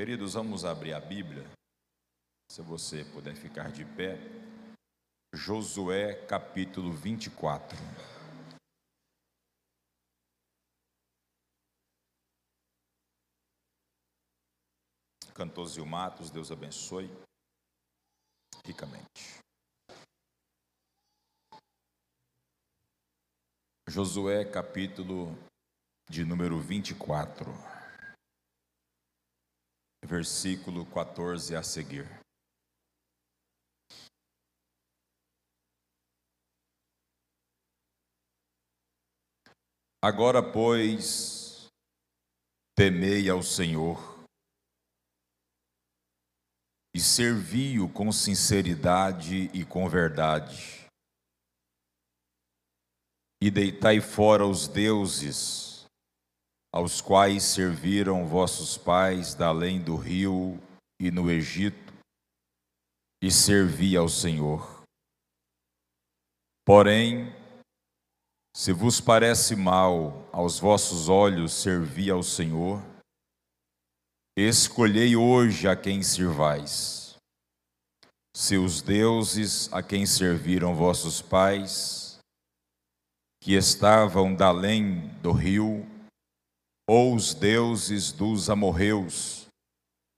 Queridos, vamos abrir a Bíblia. Se você puder ficar de pé. Josué capítulo 24. Cantor Zilmatos, Deus abençoe ricamente. Josué capítulo de número 24 versículo 14 a seguir. Agora, pois, temei ao Senhor e servi-o com sinceridade e com verdade, e deitai fora os deuses aos quais serviram vossos pais da além do rio e no Egito, e servi ao Senhor. Porém, se vos parece mal aos vossos olhos servir ao Senhor, escolhei hoje a quem servais. Se os deuses a quem serviram vossos pais, que estavam da além do rio, ou os deuses dos amorreus,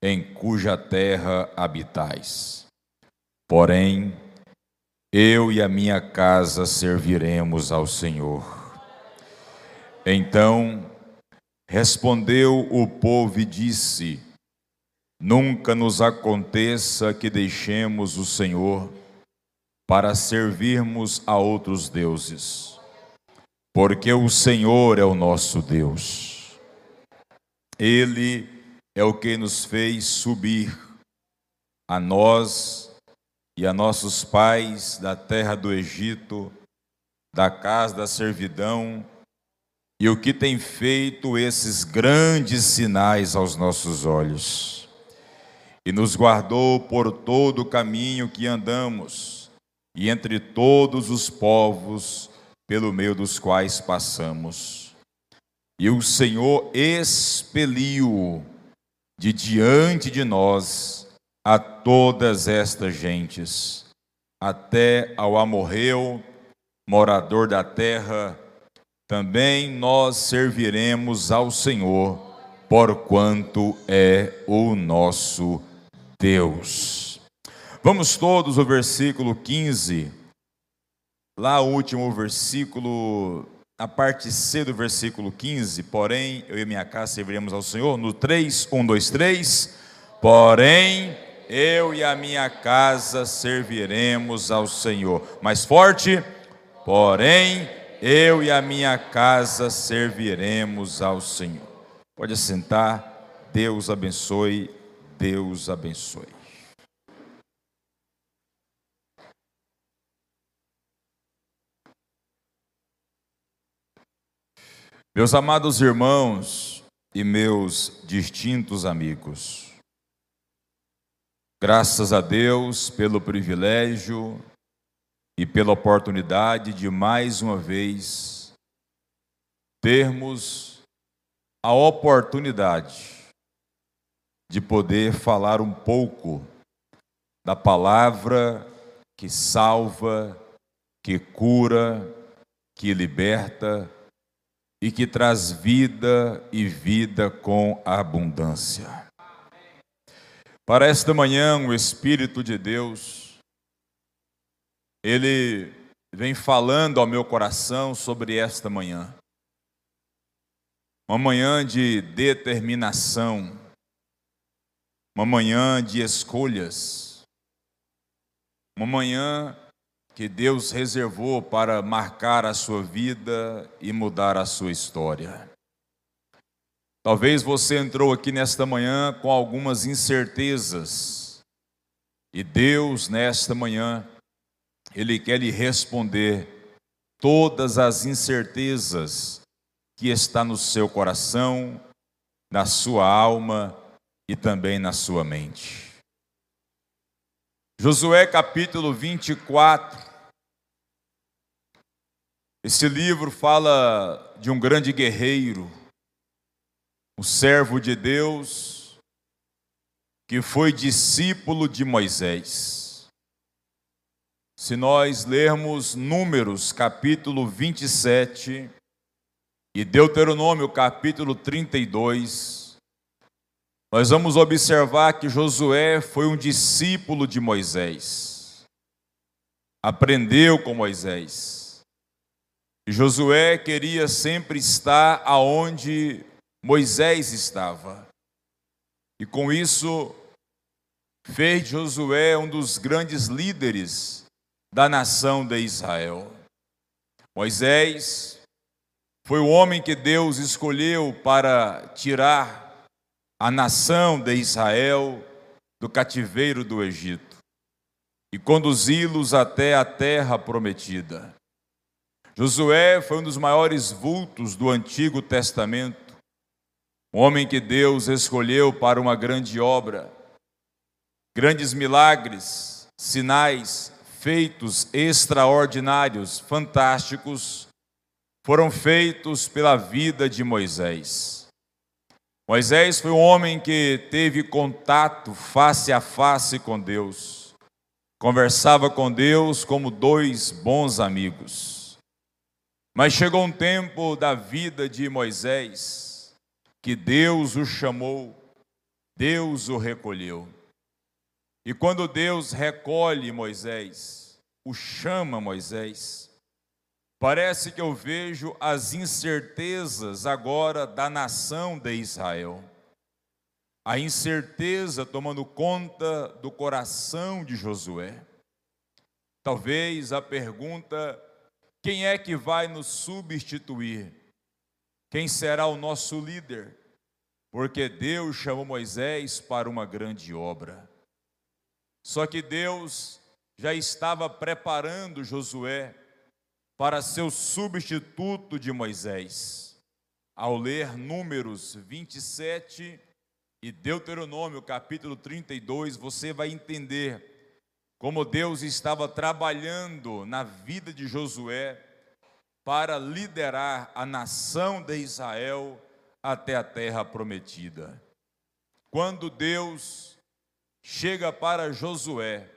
em cuja terra habitais. Porém, eu e a minha casa serviremos ao Senhor. Então respondeu o povo e disse: Nunca nos aconteça que deixemos o Senhor para servirmos a outros deuses, porque o Senhor é o nosso Deus ele é o que nos fez subir a nós e a nossos pais da terra do Egito, da casa da servidão, e o que tem feito esses grandes sinais aos nossos olhos. E nos guardou por todo o caminho que andamos, e entre todos os povos pelo meio dos quais passamos e o Senhor expeliu de diante de nós a todas estas gentes, até ao amorreu, morador da terra, também nós serviremos ao Senhor, porquanto é o nosso Deus. Vamos todos ao versículo 15, lá o último versículo a parte C do versículo 15, porém, eu e minha casa serviremos ao Senhor, no 3, 1, 2, 3, porém, eu e a minha casa serviremos ao Senhor. Mais forte, porém, eu e a minha casa serviremos ao Senhor. Pode sentar, Deus abençoe, Deus abençoe. Meus amados irmãos e meus distintos amigos, graças a Deus pelo privilégio e pela oportunidade de mais uma vez termos a oportunidade de poder falar um pouco da palavra que salva, que cura, que liberta e que traz vida e vida com abundância. Para esta manhã, o Espírito de Deus, ele vem falando ao meu coração sobre esta manhã. Uma manhã de determinação, uma manhã de escolhas, uma manhã que Deus reservou para marcar a sua vida e mudar a sua história. Talvez você entrou aqui nesta manhã com algumas incertezas, e Deus, nesta manhã, Ele quer lhe responder todas as incertezas que está no seu coração, na sua alma e também na sua mente. Josué capítulo 24. Esse livro fala de um grande guerreiro, um servo de Deus, que foi discípulo de Moisés. Se nós lermos Números, capítulo 27, e Deuteronômio, capítulo 32, nós vamos observar que Josué foi um discípulo de Moisés. Aprendeu com Moisés. E Josué queria sempre estar aonde Moisés estava. E com isso, fez Josué um dos grandes líderes da nação de Israel. Moisés foi o homem que Deus escolheu para tirar a nação de Israel do cativeiro do Egito e conduzi-los até a terra prometida. Josué foi um dos maiores vultos do Antigo Testamento, um homem que Deus escolheu para uma grande obra Grandes milagres, sinais, feitos extraordinários, fantásticos, foram feitos pela vida de Moisés. Moisés foi um homem que teve contato face a face com Deus, conversava com Deus como dois bons amigos. Mas chegou um tempo da vida de Moisés que Deus o chamou, Deus o recolheu. E quando Deus recolhe Moisés, o chama Moisés, parece que eu vejo as incertezas agora da nação de Israel. A incerteza tomando conta do coração de Josué. Talvez a pergunta: quem é que vai nos substituir? Quem será o nosso líder? Porque Deus chamou Moisés para uma grande obra. Só que Deus já estava preparando Josué para ser o substituto de Moisés. Ao ler Números 27 e Deuteronômio capítulo 32, você vai entender como Deus estava trabalhando na vida de Josué para liderar a nação de Israel até a terra prometida. Quando Deus chega para Josué,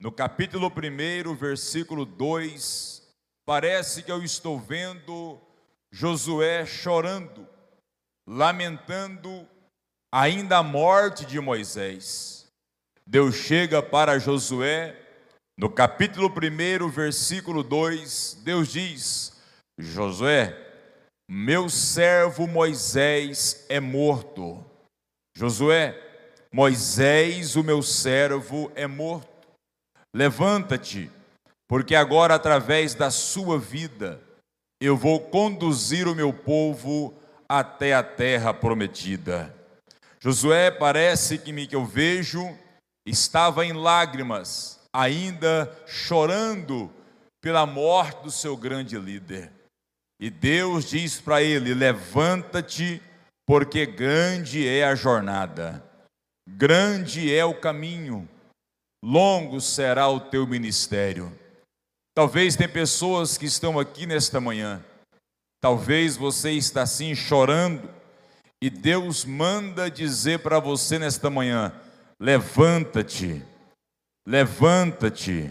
no capítulo 1, versículo 2, parece que eu estou vendo Josué chorando, lamentando ainda a morte de Moisés. Deus chega para Josué, no capítulo 1, versículo 2, Deus diz: Josué, meu servo Moisés é morto. Josué, Moisés, o meu servo, é morto. Levanta-te, porque agora, através da sua vida, eu vou conduzir o meu povo até a terra prometida. Josué, parece que me que eu vejo, estava em lágrimas, ainda chorando pela morte do seu grande líder. E Deus diz para ele: Levanta-te, porque grande é a jornada. Grande é o caminho, longo será o teu ministério. Talvez tem pessoas que estão aqui nesta manhã, talvez você está assim chorando, e Deus manda dizer para você nesta manhã: levanta-te, levanta-te,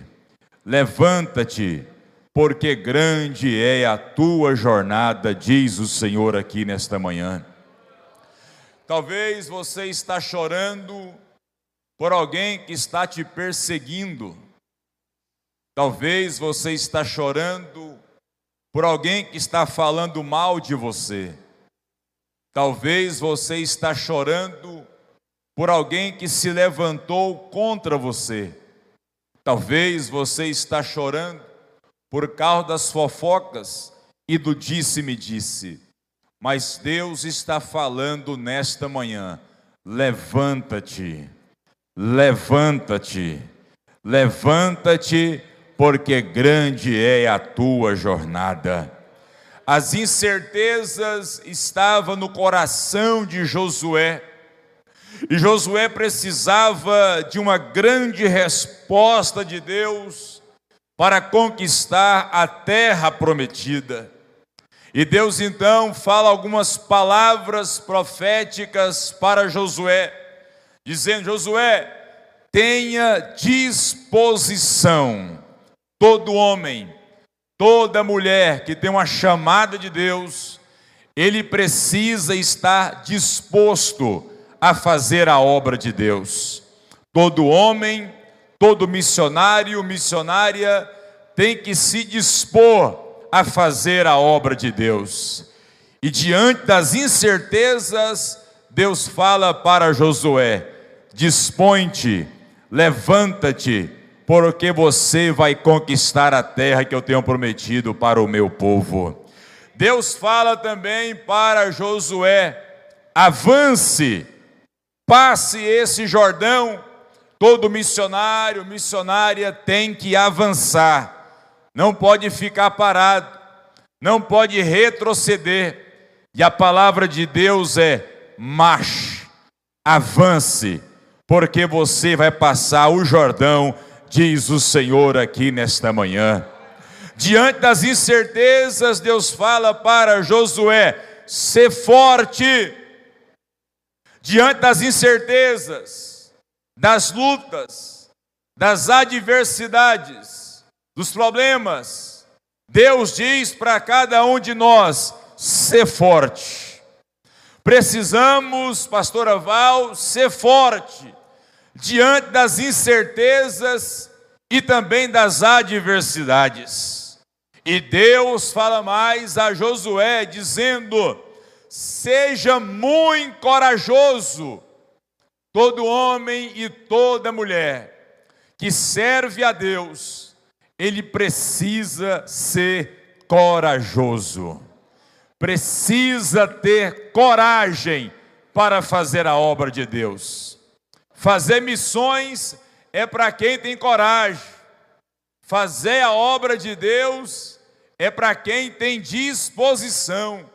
levanta-te, porque grande é a tua jornada, diz o Senhor aqui nesta manhã. Talvez você está chorando por alguém que está te perseguindo. Talvez você está chorando por alguém que está falando mal de você. Talvez você está chorando por alguém que se levantou contra você. Talvez você está chorando por causa das fofocas e do disse-me-disse. -disse. Mas Deus está falando nesta manhã: levanta-te, levanta-te, levanta-te, porque grande é a tua jornada. As incertezas estavam no coração de Josué, e Josué precisava de uma grande resposta de Deus para conquistar a terra prometida. E Deus então fala algumas palavras proféticas para Josué, dizendo: Josué, tenha disposição, todo homem, toda mulher que tem uma chamada de Deus, ele precisa estar disposto a fazer a obra de Deus. Todo homem, todo missionário, missionária tem que se dispor a fazer a obra de Deus. E diante das incertezas, Deus fala para Josué: dispõe-te, levanta-te, porque você vai conquistar a terra que eu tenho prometido para o meu povo. Deus fala também para Josué: avance, passe esse Jordão. Todo missionário, missionária tem que avançar, não pode ficar parado, não pode retroceder. E a palavra de Deus é: marche, avance, porque você vai passar o Jordão, diz o Senhor aqui nesta manhã. Diante das incertezas, Deus fala para Josué: ser forte. Diante das incertezas, das lutas, das adversidades, dos problemas, Deus diz para cada um de nós: ser forte. Precisamos, pastora Val, ser forte diante das incertezas e também das adversidades. E Deus fala mais a Josué, dizendo: Seja muito corajoso, todo homem e toda mulher que serve a Deus, ele precisa ser corajoso, precisa ter coragem para fazer a obra de Deus. Fazer missões é para quem tem coragem Fazer a obra de Deus é para quem tem disposição.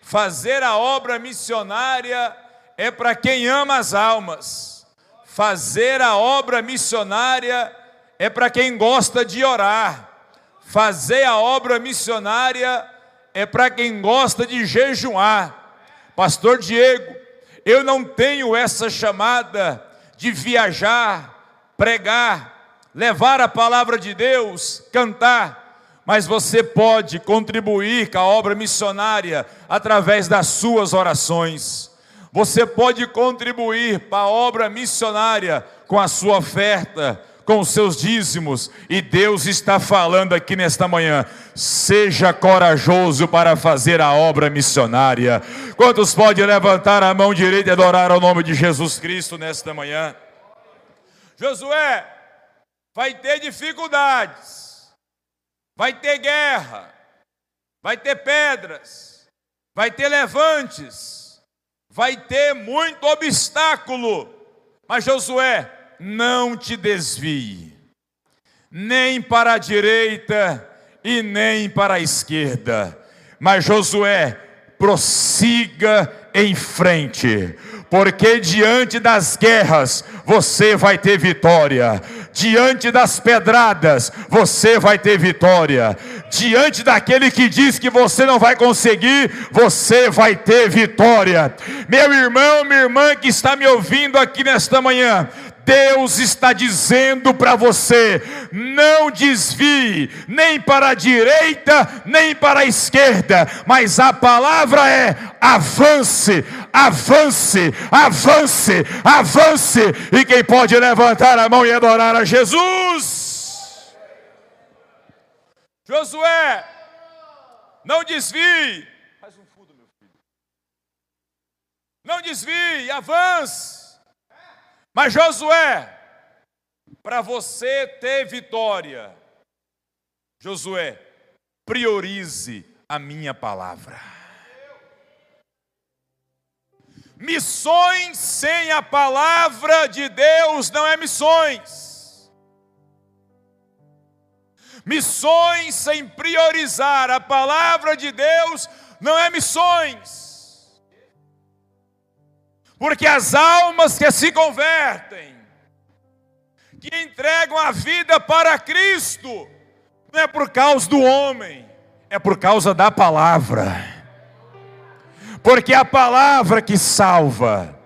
Fazer a obra missionária é para quem ama as almas. Fazer a obra missionária é para quem gosta de orar. Fazer a obra missionária é para quem gosta de jejuar. Pastor Diego, eu não tenho essa chamada de viajar, pregar, levar a palavra de Deus, cantar, mas você pode contribuir com a obra missionária através das suas orações. Você pode contribuir para a obra missionária com a sua oferta, com os seus dízimos, e Deus está falando aqui nesta manhã: seja corajoso para fazer a obra missionária. Quantos podem levantar a mão direita e adorar ao nome de Jesus Cristo nesta manhã? Josué, vai ter dificuldades, vai ter guerra, vai ter pedras, vai ter levantes, vai ter muito obstáculo. Mas Josué, não te desvie, nem para a direita e nem para a esquerda. Mas Josué, prossiga em frente, porque diante das guerras você vai ter vitória diante das pedradas, você vai ter vitória. Diante daquele que diz que você não vai conseguir, você vai ter vitória. Meu irmão, minha irmã que está me ouvindo aqui nesta manhã, Deus está dizendo para você: não desvie nem para a direita, nem para a esquerda, mas a palavra é avance, avance, avance, avance. E quem pode levantar a mão e adorar a Jesus? Josué, não desvie. Faz um meu filho. Não desvie, avance. Mas Josué, para você ter vitória, Josué, priorize a minha palavra. Missões sem a palavra de Deus não é missões. Missões sem priorizar a palavra de Deus não é missões. Porque as almas que se convertem, que entregam a vida para Cristo, não é por causa do homem, é por causa da palavra. Porque é a palavra que salva,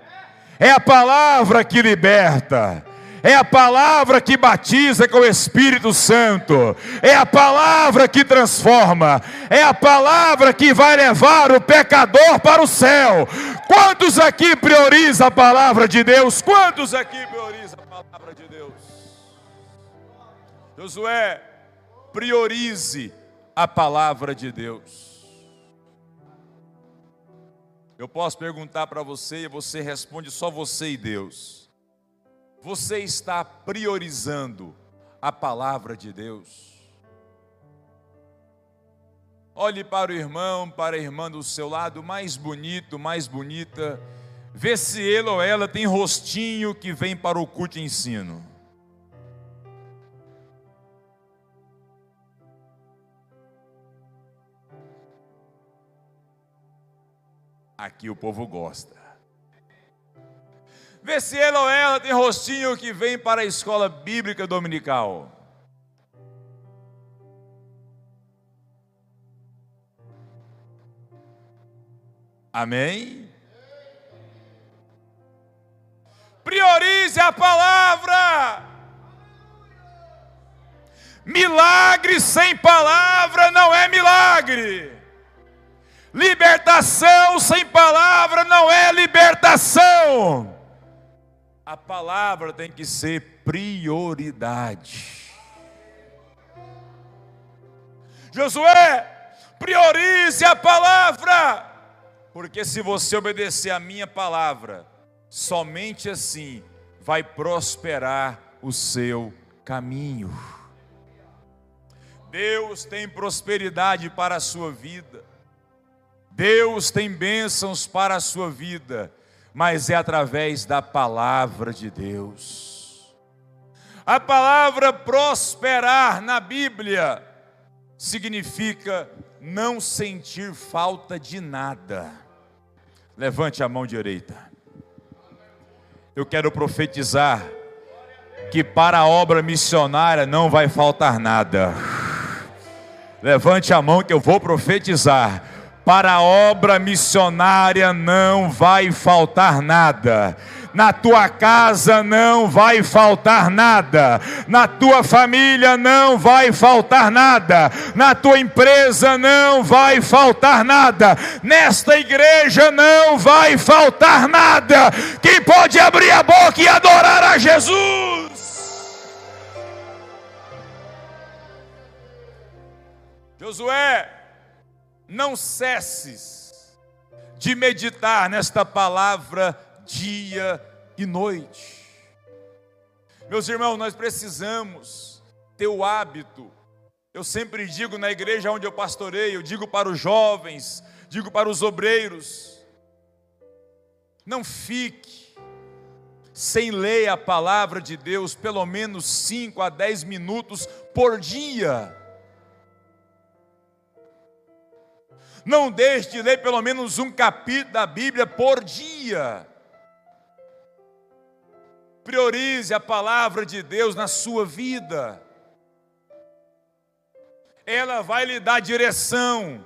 é a palavra que liberta. É a palavra que batiza com o Espírito Santo. É a palavra que transforma. É a palavra que vai levar o pecador para o céu. Quantos aqui priorizam a palavra de Deus? Quantos aqui priorizam a palavra de Deus? Josué, priorize a palavra de Deus. Eu posso perguntar para você e você responde só você e Deus. Você está priorizando a palavra de Deus? Olhe para o irmão, para a irmã do seu lado, mais bonito, mais bonita. Vê se ele ou ela tem rostinho que vem para o culto ensino. Aqui o povo gosta. Vê se ele ou ela tem rostinho que vem para a escola bíblica dominical. Amém? Priorize a palavra. Milagre sem palavra não é milagre. Libertação sem palavra não é libertação a palavra tem que ser prioridade. Josué, priorize a palavra, porque se você obedecer a minha palavra, somente assim vai prosperar o seu caminho. Deus tem prosperidade para a sua vida, Deus tem bênçãos para a sua vida mas é através da palavra de Deus. A palavra prosperar na Bíblia significa não sentir falta de nada. Levante a mão direita. Eu quero profetizar que para a obra missionária não vai faltar nada. Levante a mão que eu vou profetizar para a obra missionária não vai faltar nada. Na tua casa não vai faltar nada, na tua família não vai faltar nada, na tua empresa não vai faltar nada, nesta igreja não vai faltar nada. Quem pode abrir a boca e adorar a Jesus? Josué, não cesses de meditar nesta palavra dia e noite. Meus irmãos, nós precisamos ter o hábito. Eu sempre digo na igreja onde eu pastorei, eu digo para os jovens, digo para os obreiros: não fique sem ler a palavra de Deus pelo menos 5 a 10 minutos por dia. Não deixe de ler pelo menos um capítulo da Bíblia por dia. Priorize a palavra de Deus na sua vida. Ela vai lhe dar direção.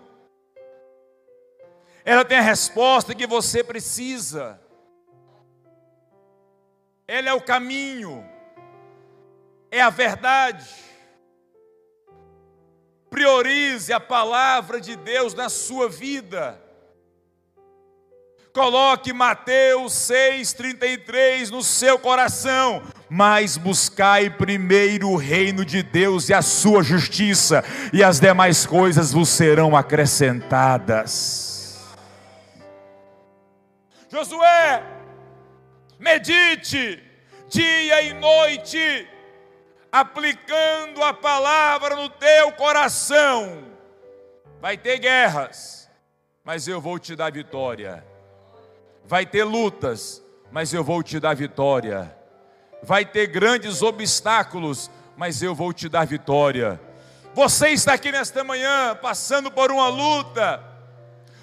Ela tem a resposta que você precisa. Ela é o caminho. É a verdade. Priorize a palavra de Deus na sua vida. Coloque Mateus 6,33 no seu coração. Mas buscai primeiro o reino de Deus e a sua justiça, e as demais coisas vos serão acrescentadas. Josué, medite dia e noite aplicando a palavra no teu coração. Vai ter guerras, mas eu vou te dar vitória. Vai ter lutas, mas eu vou te dar vitória. Vai ter grandes obstáculos, mas eu vou te dar vitória. Você está aqui nesta manhã passando por uma luta,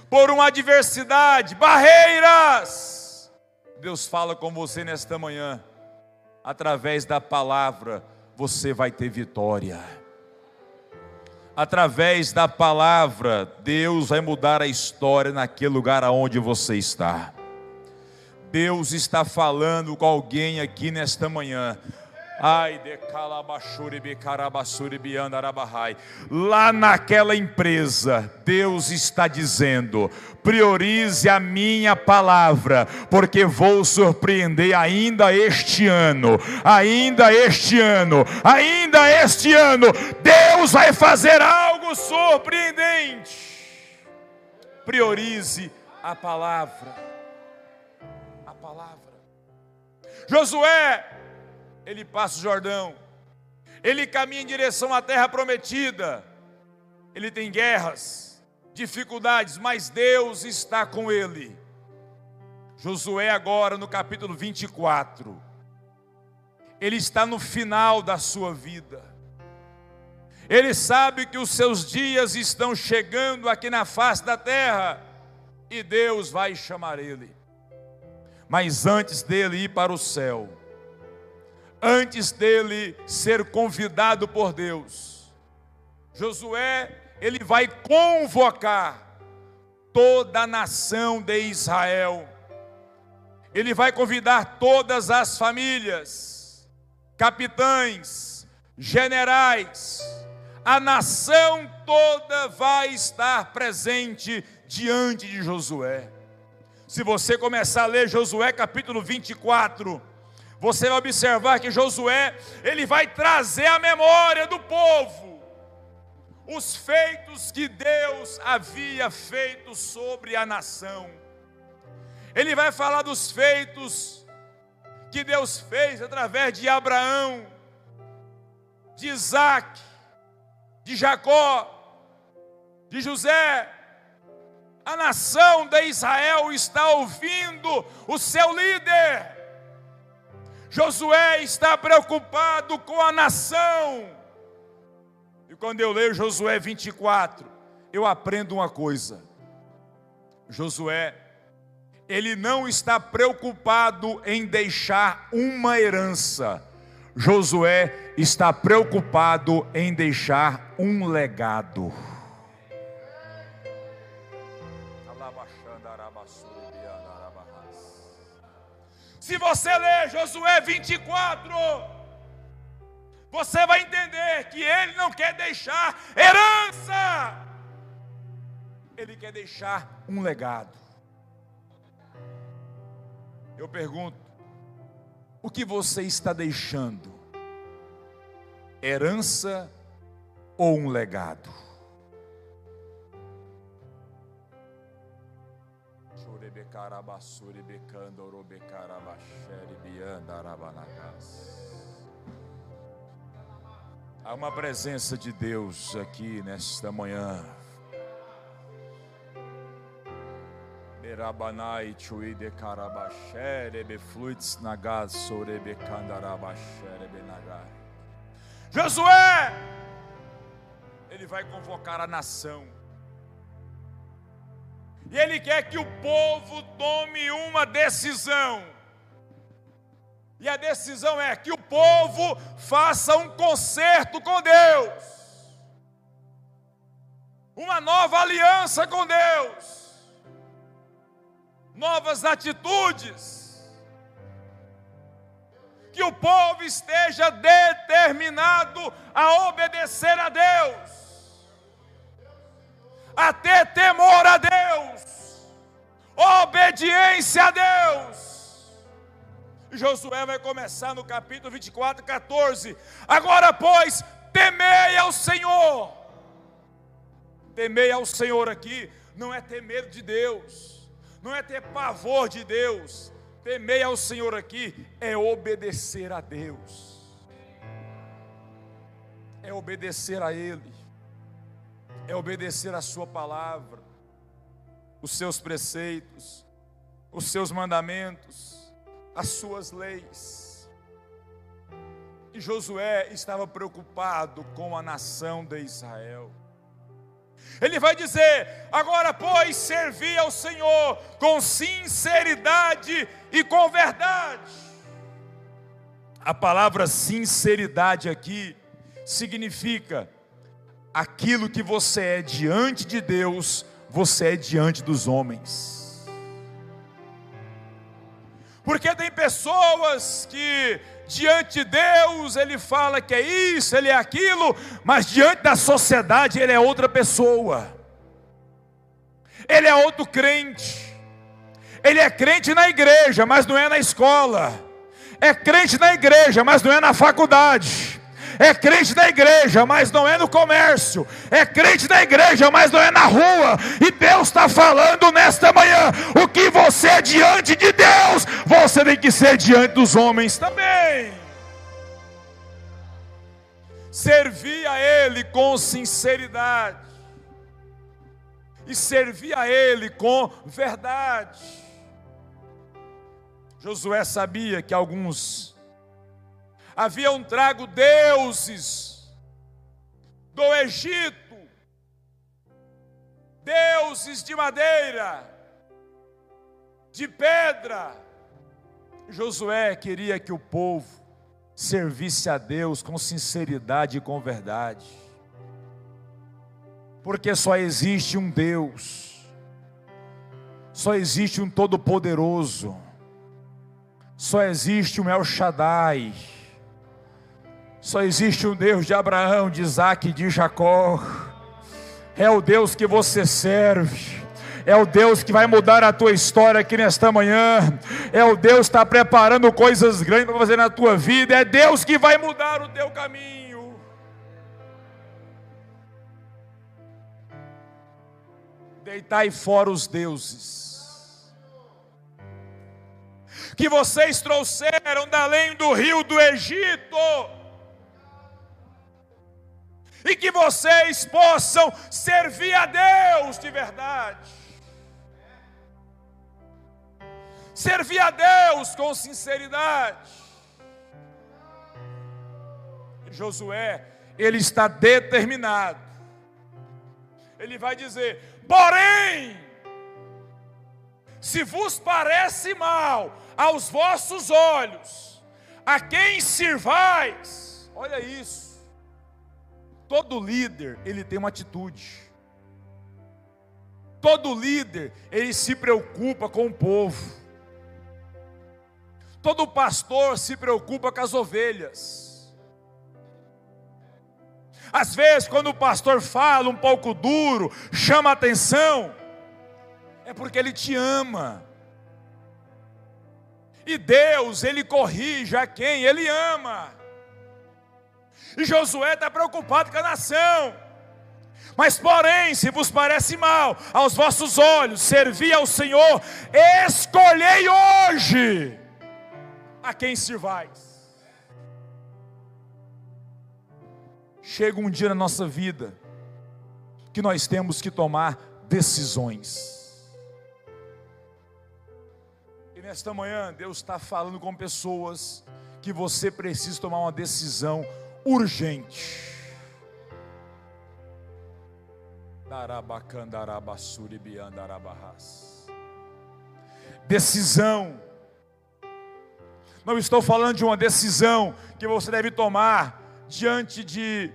por uma adversidade, barreiras. Deus fala com você nesta manhã, através da palavra você vai ter vitória. Através da palavra, Deus vai mudar a história naquele lugar aonde você está. Deus está falando com alguém aqui nesta manhã. Ai, de Lá naquela empresa, Deus está dizendo: priorize a minha palavra, porque vou surpreender ainda este ano, ainda este ano, ainda este ano. Deus vai fazer algo surpreendente. Priorize a palavra. A palavra. Josué ele passa o Jordão, ele caminha em direção à terra prometida, ele tem guerras, dificuldades, mas Deus está com ele. Josué, agora no capítulo 24, ele está no final da sua vida. Ele sabe que os seus dias estão chegando aqui na face da terra e Deus vai chamar ele. Mas antes dele ir para o céu, antes dele ser convidado por Deus. Josué, ele vai convocar toda a nação de Israel. Ele vai convidar todas as famílias, capitães, generais, a nação toda vai estar presente diante de Josué. Se você começar a ler Josué capítulo 24, você vai observar que Josué, ele vai trazer a memória do povo os feitos que Deus havia feito sobre a nação. Ele vai falar dos feitos que Deus fez através de Abraão, de Isaac, de Jacó, de José. A nação de Israel está ouvindo o seu líder. Josué está preocupado com a nação. E quando eu leio Josué 24, eu aprendo uma coisa. Josué, ele não está preocupado em deixar uma herança. Josué está preocupado em deixar um legado. Se você ler Josué 24, você vai entender que ele não quer deixar herança, ele quer deixar um legado. Eu pergunto, o que você está deixando? Herança ou um legado? Carabassuri becando orobecarabachere bianda Há uma presença de Deus aqui nesta manhã. Berabanai chuide carabachere befluits nagas sorebecandarabachere benagai. Josué! Ele vai convocar a nação e ele quer que o povo tome uma decisão. E a decisão é que o povo faça um concerto com Deus. Uma nova aliança com Deus. Novas atitudes. Que o povo esteja determinado a obedecer a Deus a ter temor a Deus, obediência a Deus. Josué vai começar no capítulo 24, 14. Agora, pois, temei ao Senhor. Temei ao Senhor aqui não é ter medo de Deus, não é ter pavor de Deus. Temei ao Senhor aqui é obedecer a Deus, é obedecer a Ele é obedecer a Sua palavra, os seus preceitos, os seus mandamentos, as suas leis. E Josué estava preocupado com a nação de Israel. Ele vai dizer: agora, pois, servi ao Senhor com sinceridade e com verdade. A palavra sinceridade aqui significa aquilo que você é diante de Deus, você é diante dos homens. Porque tem pessoas que diante de Deus ele fala que é isso, ele é aquilo, mas diante da sociedade ele é outra pessoa. Ele é outro crente. Ele é crente na igreja, mas não é na escola. É crente na igreja, mas não é na faculdade. É crente na igreja, mas não é no comércio. É crente na igreja, mas não é na rua. E Deus está falando nesta manhã: o que você é diante de Deus, você tem que ser diante dos homens também. Servir a Ele com sinceridade, e servir a Ele com verdade. Josué sabia que alguns haviam trago deuses do Egito, deuses de madeira, de pedra. Josué queria que o povo servisse a Deus com sinceridade e com verdade, porque só existe um Deus, só existe um Todo-Poderoso, só existe um El Shaddai só existe um Deus de Abraão, de Isaac e de Jacó. É o Deus que você serve. É o Deus que vai mudar a tua história aqui nesta manhã. É o Deus que está preparando coisas grandes para fazer na tua vida. É Deus que vai mudar o teu caminho. Deitai fora os deuses que vocês trouxeram da além do rio do Egito e que vocês possam servir a Deus de verdade. Servir a Deus com sinceridade. Josué, ele está determinado. Ele vai dizer: porém, se vos parece mal aos vossos olhos, a quem sirvais, olha isso, Todo líder, ele tem uma atitude. Todo líder, ele se preocupa com o povo. Todo pastor se preocupa com as ovelhas. Às vezes, quando o pastor fala um pouco duro, chama atenção, é porque ele te ama. E Deus, ele corrige a quem ele ama. E Josué está preocupado com a nação. Mas, porém, se vos parece mal aos vossos olhos servir ao Senhor, escolhei hoje a quem sirvais. Chega um dia na nossa vida que nós temos que tomar decisões. E nesta manhã, Deus está falando com pessoas que você precisa tomar uma decisão urgente. Decisão. Não estou falando de uma decisão que você deve tomar diante de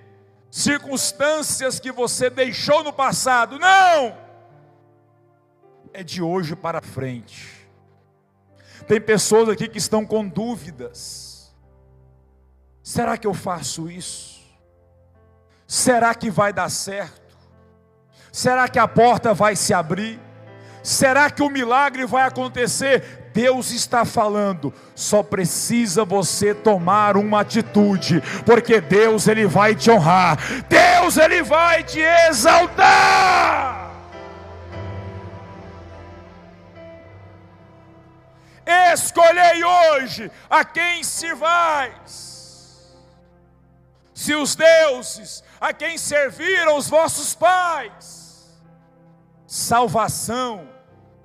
circunstâncias que você deixou no passado. Não! É de hoje para frente. Tem pessoas aqui que estão com dúvidas Será que eu faço isso? Será que vai dar certo? Será que a porta vai se abrir? Será que o milagre vai acontecer? Deus está falando, só precisa você tomar uma atitude, porque Deus ele vai te honrar. Deus ele vai te exaltar. Escolhei hoje a quem se vais se os deuses a quem serviram os vossos pais, salvação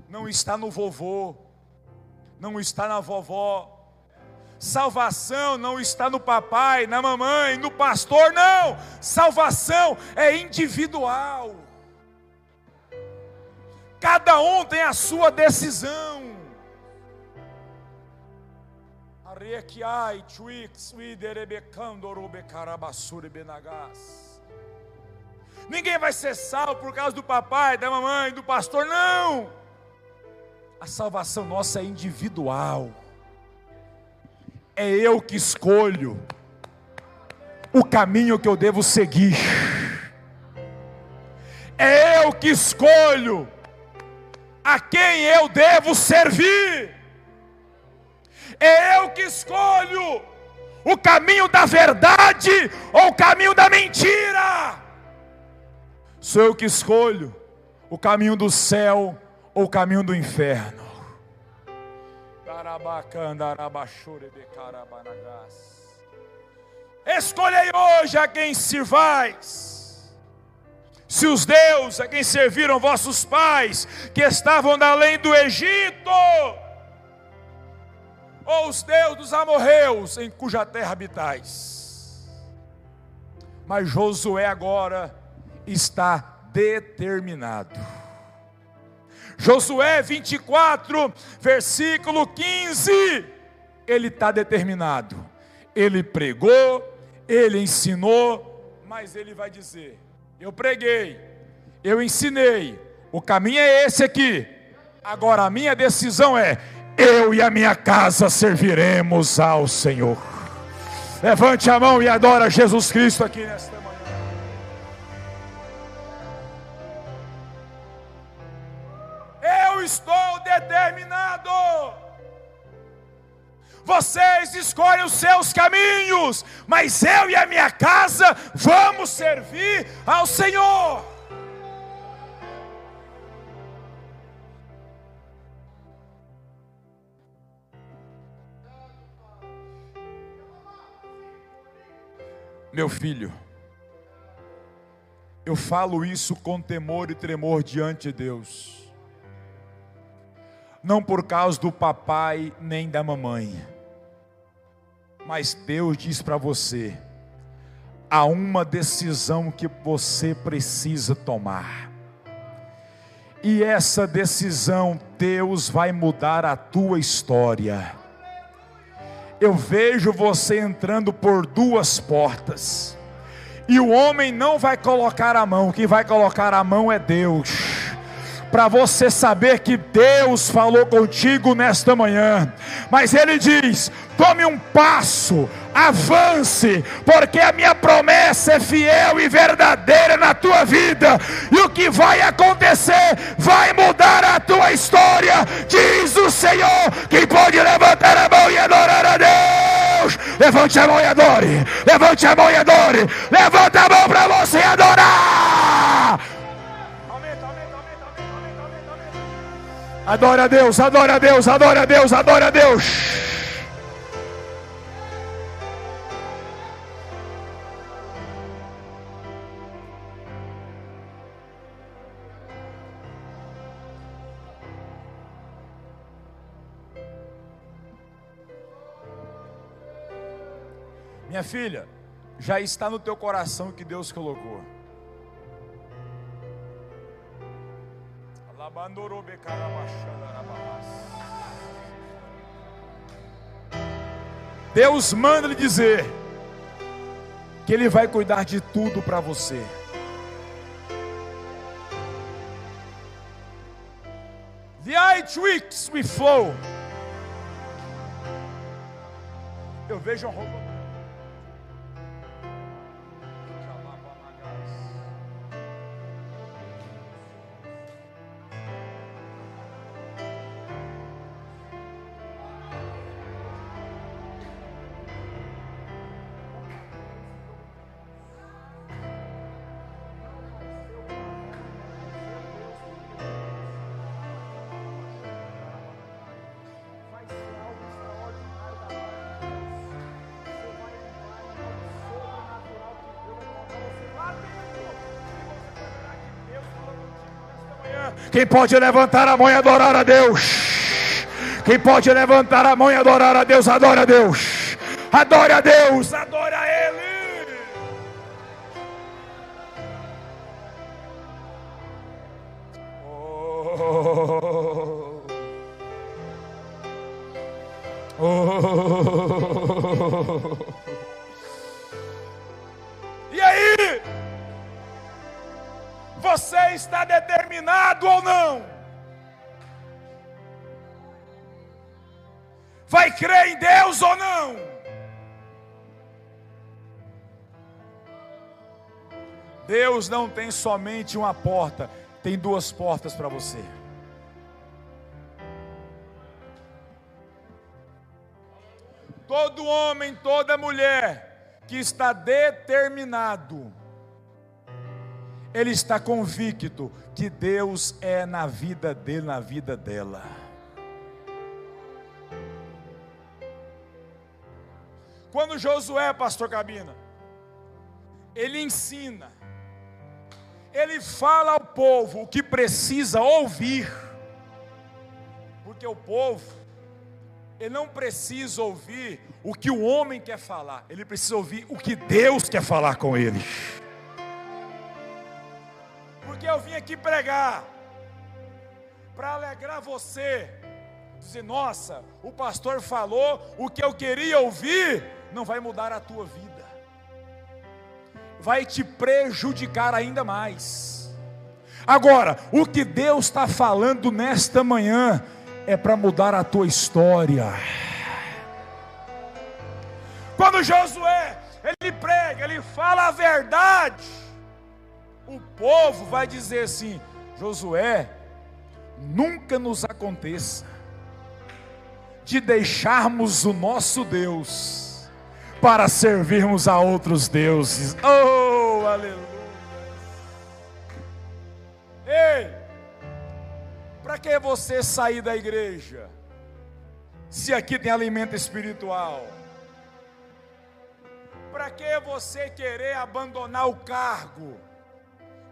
não está no vovô, não está na vovó, salvação não está no papai, na mamãe, no pastor, não, salvação é individual, cada um tem a sua decisão. Ninguém vai ser salvo por causa do papai, da mamãe, do pastor, não. A salvação nossa é individual. é eu que escolho o caminho que eu devo seguir. É eu que escolho a quem eu devo servir. É eu que escolho o caminho da verdade ou o caminho da mentira. Sou eu que escolho o caminho do céu ou o caminho do inferno. Escolhei hoje a quem sirvais se os deuses a quem serviram vossos pais, que estavam da além do Egito, ou os deuses dos amorreus, em cuja terra habitais. Mas Josué agora está determinado. Josué 24, versículo 15, ele está determinado. Ele pregou, ele ensinou, mas ele vai dizer: eu preguei, eu ensinei, o caminho é esse aqui. Agora a minha decisão é: eu e a minha casa serviremos ao Senhor. Levante a mão e adora Jesus Cristo aqui nesta manhã. Eu estou determinado. Vocês escolhem os seus caminhos, mas eu e a minha casa vamos servir ao Senhor. Meu filho, eu falo isso com temor e tremor diante de Deus, não por causa do papai nem da mamãe mas Deus diz para você: há uma decisão que você precisa tomar. E essa decisão, Deus vai mudar a tua história. Eu vejo você entrando por duas portas. E o homem não vai colocar a mão, quem vai colocar a mão é Deus para você saber que Deus falou contigo nesta manhã. Mas Ele diz: tome um passo, avance, porque a minha promessa é fiel e verdadeira na tua vida, e o que vai acontecer vai mudar a tua história, diz o Senhor. Quem pode levantar a mão e adorar a Deus? Levante a mão e adore, levante a mão e adore, levanta a mão para você adorar. Adora a Deus, adora a Deus, adora a Deus, adora a Deus. Minha filha, já está no teu coração que Deus colocou. Deus manda lhe dizer que Ele vai cuidar de tudo para você. The eye tricks we flow. Eu vejo a roupa Quem pode levantar a mão e adorar a Deus? Quem pode levantar a mão e adorar a Deus? Adora a Deus. Adore a Deus. Adora a você está determinado ou não. Vai crer em Deus ou não? Deus não tem somente uma porta, tem duas portas para você. Todo homem, toda mulher que está determinado ele está convicto que Deus é na vida dele, na vida dela. Quando Josué, pastor Cabina, ele ensina, ele fala ao povo o que precisa ouvir, porque o povo, ele não precisa ouvir o que o homem quer falar, ele precisa ouvir o que Deus quer falar com ele. Porque eu vim aqui pregar, para alegrar você, dizer: nossa, o pastor falou o que eu queria ouvir, não vai mudar a tua vida vai te prejudicar ainda mais. Agora, o que Deus está falando nesta manhã é para mudar a tua história. Quando Josué, ele prega, ele fala a verdade, o povo vai dizer assim: Josué, nunca nos aconteça de deixarmos o nosso Deus para servirmos a outros deuses. Oh, aleluia. Ei, para que você sair da igreja? Se aqui tem alimento espiritual. Para que você querer abandonar o cargo?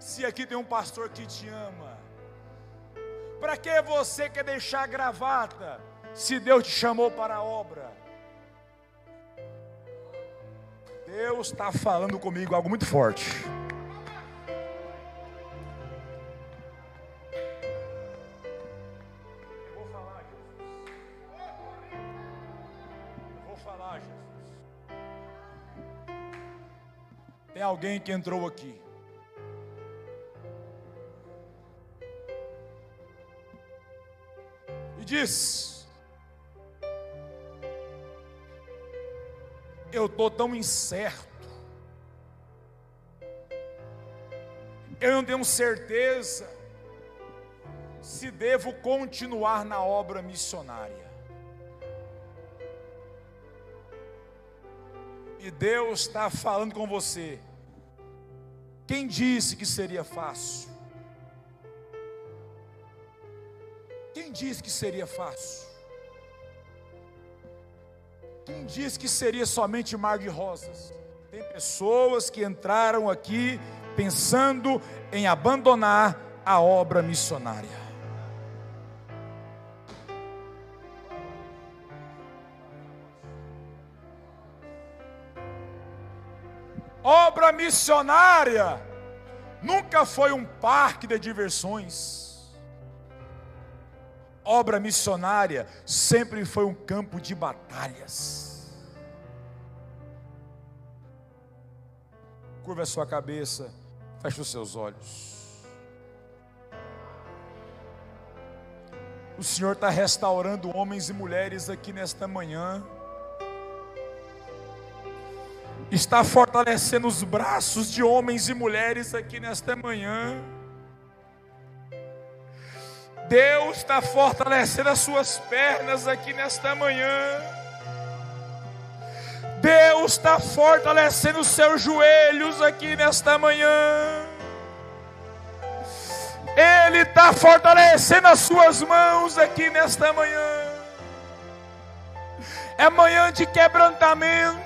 Se aqui tem um pastor que te ama. Para que você quer deixar a gravata? Se Deus te chamou para a obra. Deus está falando comigo algo muito forte. Alguém que entrou aqui. E diz: eu estou tão incerto. Eu não tenho certeza se devo continuar na obra missionária. E Deus está falando com você. Quem disse que seria fácil? Disse que seria fácil? Quem diz que seria somente mar de rosas? Tem pessoas que entraram aqui pensando em abandonar a obra missionária. Obra missionária nunca foi um parque de diversões obra missionária sempre foi um campo de batalhas. Curva a sua cabeça, feche os seus olhos. O Senhor está restaurando homens e mulheres aqui nesta manhã. Está fortalecendo os braços de homens e mulheres aqui nesta manhã. Deus está fortalecendo as suas pernas aqui nesta manhã. Deus está fortalecendo os seus joelhos aqui nesta manhã. Ele está fortalecendo as suas mãos aqui nesta manhã. É manhã de quebrantamento.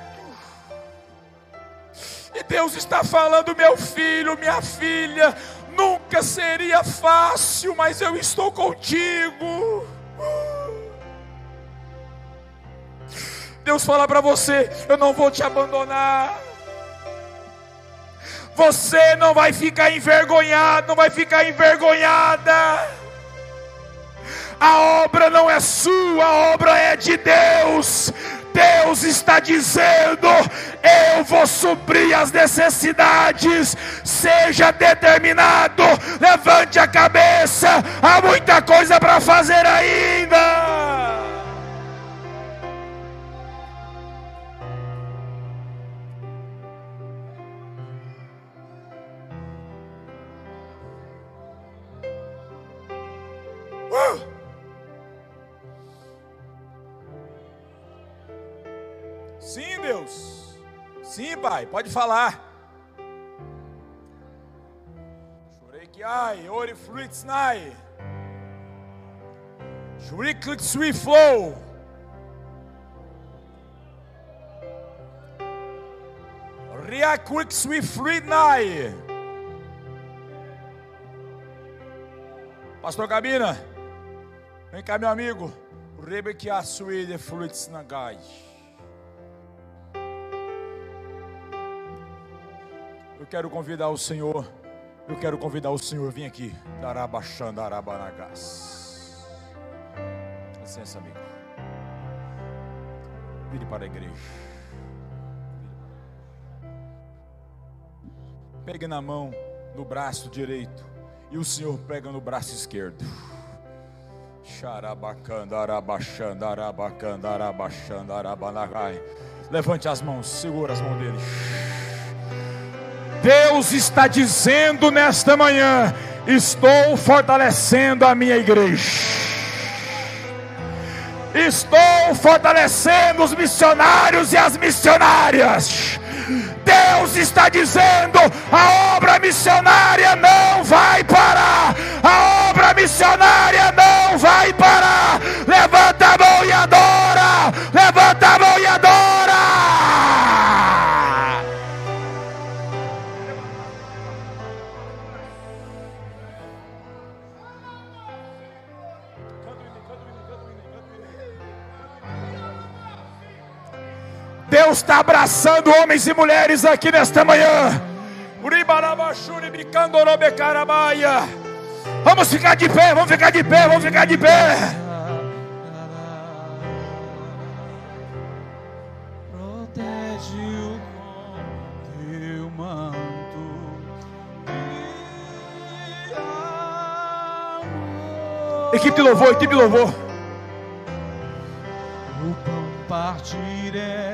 E Deus está falando, meu filho, minha filha, Nunca seria fácil, mas eu estou contigo. Deus fala para você: eu não vou te abandonar. Você não vai ficar envergonhado, não vai ficar envergonhada. A obra não é sua, a obra é de Deus. Deus está dizendo: eu vou suprir as necessidades. Seja determinado, levante a cabeça. Há muita coisa para fazer ainda. Pai, pode falar. Chorei que ai, ori fruits nai. Chorei click sweet flow. Ria quick sweet fruit nai. Pastor Cabina, vem cá, meu amigo. Rebe a suíde fruits Eu quero convidar o Senhor. Eu quero convidar o Senhor. Vem aqui. Darabachandarabanagas. Licença, amigo. Vire para a igreja. Pegue na mão, no braço direito. E o Senhor pega no braço esquerdo. Levante as mãos, segura as mãos dele. Deus está dizendo nesta manhã: estou fortalecendo a minha igreja. Estou fortalecendo os missionários e as missionárias. Deus está dizendo: a obra missionária não vai parar. A obra missionária não vai parar. Levanta a mão e adora. Levanta a mão e adora. Deus está abraçando homens e mulheres aqui nesta manhã. Vamos ficar de pé, vamos ficar de pé, vamos ficar de pé. Protege o com teu manto. Equipe de louvor, equipe de louvor. O pão partiré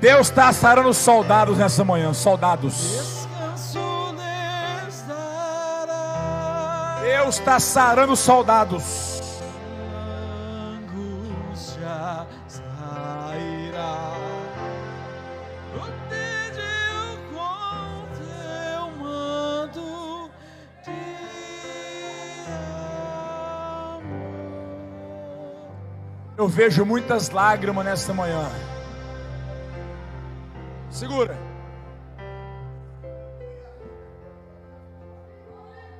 Deus está sarando soldados nessa manhã, soldados. Deus está sarando soldados. Eu vejo muitas lágrimas nessa manhã. Segura.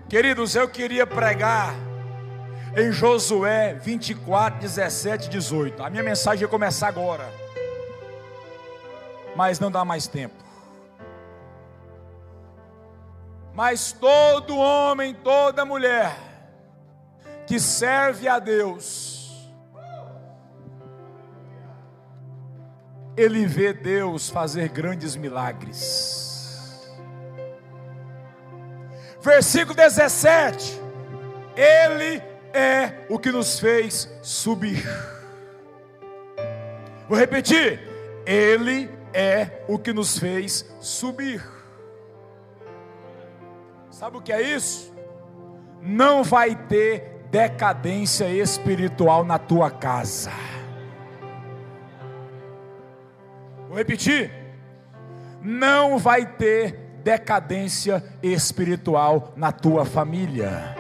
Queridos, eu queria pregar em Josué 24, 17 18. A minha mensagem ia começar agora. Mas não dá mais tempo. Mas todo homem, toda mulher que serve a Deus, ele vê Deus fazer grandes milagres. Versículo 17: Ele é o que nos fez subir. Vou repetir: Ele é o que nos fez subir. Sabe o que é isso? Não vai ter decadência espiritual na tua casa. Vou repetir. Não vai ter decadência espiritual na tua família.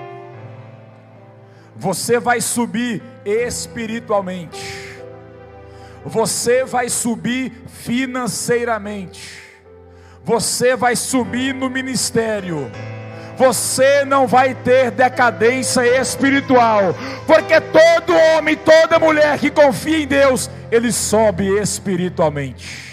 Você vai subir espiritualmente. Você vai subir financeiramente. Você vai subir no ministério você não vai ter decadência espiritual, porque todo homem, toda mulher que confia em Deus, ele sobe espiritualmente.